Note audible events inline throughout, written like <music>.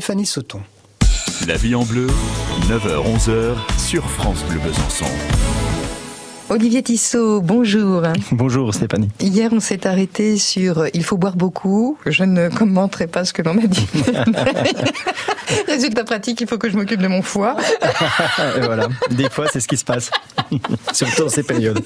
Stéphanie Sauton. La vie en bleu, 9h-11h sur France Bleu Besançon. Olivier Tissot, bonjour. <laughs> Bonjour Stéphanie. Hier, on s'est arrêté sur Il faut boire beaucoup. Je ne commenterai pas ce que l'on a dit. <laughs> <laughs> Résultat pratique, il faut que je m'occupe de mon foie. Et voilà, des fois, c'est ce qui se passe, <laughs> surtout dans ces périodes.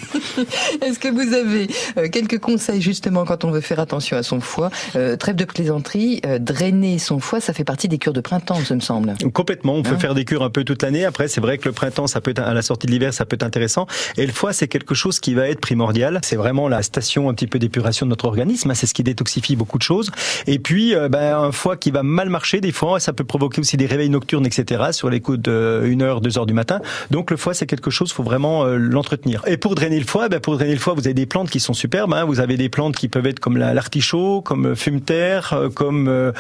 Est-ce que vous avez euh, quelques conseils justement quand on veut faire attention à son foie? Euh, Trêve de plaisanterie, euh, drainer son foie, ça fait partie des cures de printemps, ce me semble. Complètement, on peut Hein? faire des cures un peu toute l'année. Après, c'est vrai que le printemps, ça peut être à la sortie de l'hiver, ça peut être intéressant. Et le foie, c'est quelque chose qui va être primordial. C'est vraiment la station un petit peu d'épuration de notre organisme. hein. C'est ce qui détoxifie beaucoup de choses. Et puis, euh, ben, un foie qui va mal marcher, des fois, ça peut provoquer aussi des réveils nocturnes, etc. Sur les coups de 1 heure, 2 heures du matin. Donc, le foie, c'est quelque chose, faut vraiment euh, l'entretenir. Et pour drainer le foie, ben, pour drainer le foie, vous avez des plantes qui sont superbes. hein. Vous avez des plantes qui peuvent être comme la- l'artichaut, comme euh, fumeterre, euh, comme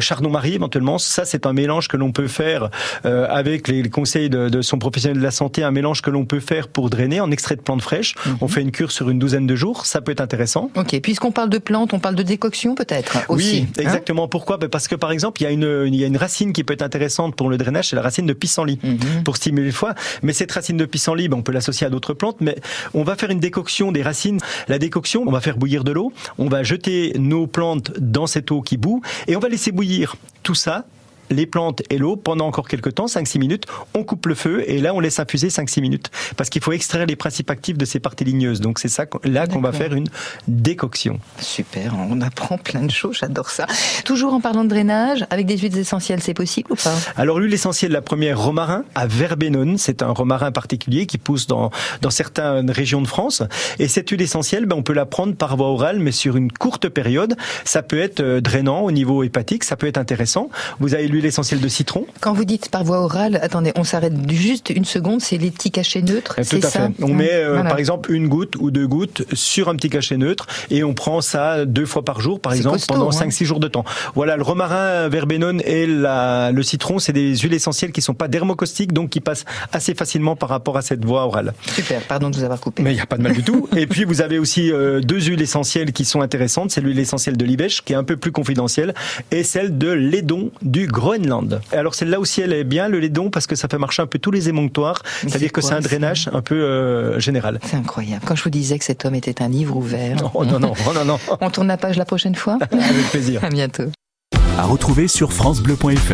chardon-marie éventuellement. Ça, c'est un mélange que l'on peut faire avec les, conseils de, son professionnel de la santé, un mélange que l'on peut faire pour drainer en extrait de plantes fraîches. On fait une cure sur une douzaine de jours. Ça peut être intéressant. Ok, puisqu'on parle de plantes, on parle de décoction peut-être aussi. oui, hein? exactement. Pourquoi? Ben Parce que par exemple, il y, a une, il y a une racine qui peut être intéressante pour le drainage, c'est la racine de pissenlit, Mhm. pour stimuler le foie. Mais cette racine de pissenlit, ben, on peut l'associer à d'autres plantes, mais on va faire une décoction des racines. La décoction, on va faire bouillir de l'eau, on va jeter nos plantes dans cette eau qui bout, et on va laisser bouillir tout ça les plantes et l'eau pendant encore quelques temps, 5-6 minutes, on coupe le feu et là on laisse infuser 5-6 minutes. Parce qu'il faut extraire les principes actifs de ces parties ligneuses. Donc c'est ça là qu'on va faire une décoction. Super, on apprend plein de choses, j'adore ça. Toujours en parlant de drainage, avec des huiles essentielles, c'est possible ou pas? Alors l'huile essentielle, la première, romarin à verbenone. C'est un romarin particulier qui pousse dans, dans certaines régions de France. Et cette huile essentielle, ben, on peut la prendre par voie orale, mais sur une courte période. Ça peut être euh, drainant au niveau hépatique, ça peut être intéressant. Vous avez l'huile essentielle de citron? Quand vous dites par voie orale, attendez, on s'arrête juste une seconde, c'est les petits cachets neutres, c'est Tout à ça? fait. On met euh, Voilà. par exemple une goutte ou deux gouttes sur un petit cachet neutre et on prend ça deux fois par jour, par exemple, costaud, pendant hein. 5-6 jours de temps. Voilà, le romarin, verbenone et la, le citron, c'est des huiles essentielles qui sont pas dermocaustiques, donc qui passent assez facilement par rapport à cette voie orale. Super, pardon de vous avoir coupé. Mais il n'y a pas de mal du tout. Et puis vous avez aussi euh, deux huiles essentielles qui sont intéressantes. C'est l'huile essentielle de l'Ibèche qui est un peu plus confidentielle et celle de l'édon du Groenland. Et alors celle-là aussi elle est bien le l'édon parce que ça fait marcher un peu tous les émonctoires. C'est-à-dire c'est que c'est un drainage un peu euh, général. C'est incroyable. Quand je vous disais que cet homme était un livre ouvert. Non non non non <laughs> On tourne la page la prochaine fois <laughs> avec plaisir. À bientôt. À retrouver sur FranceBleu.fr.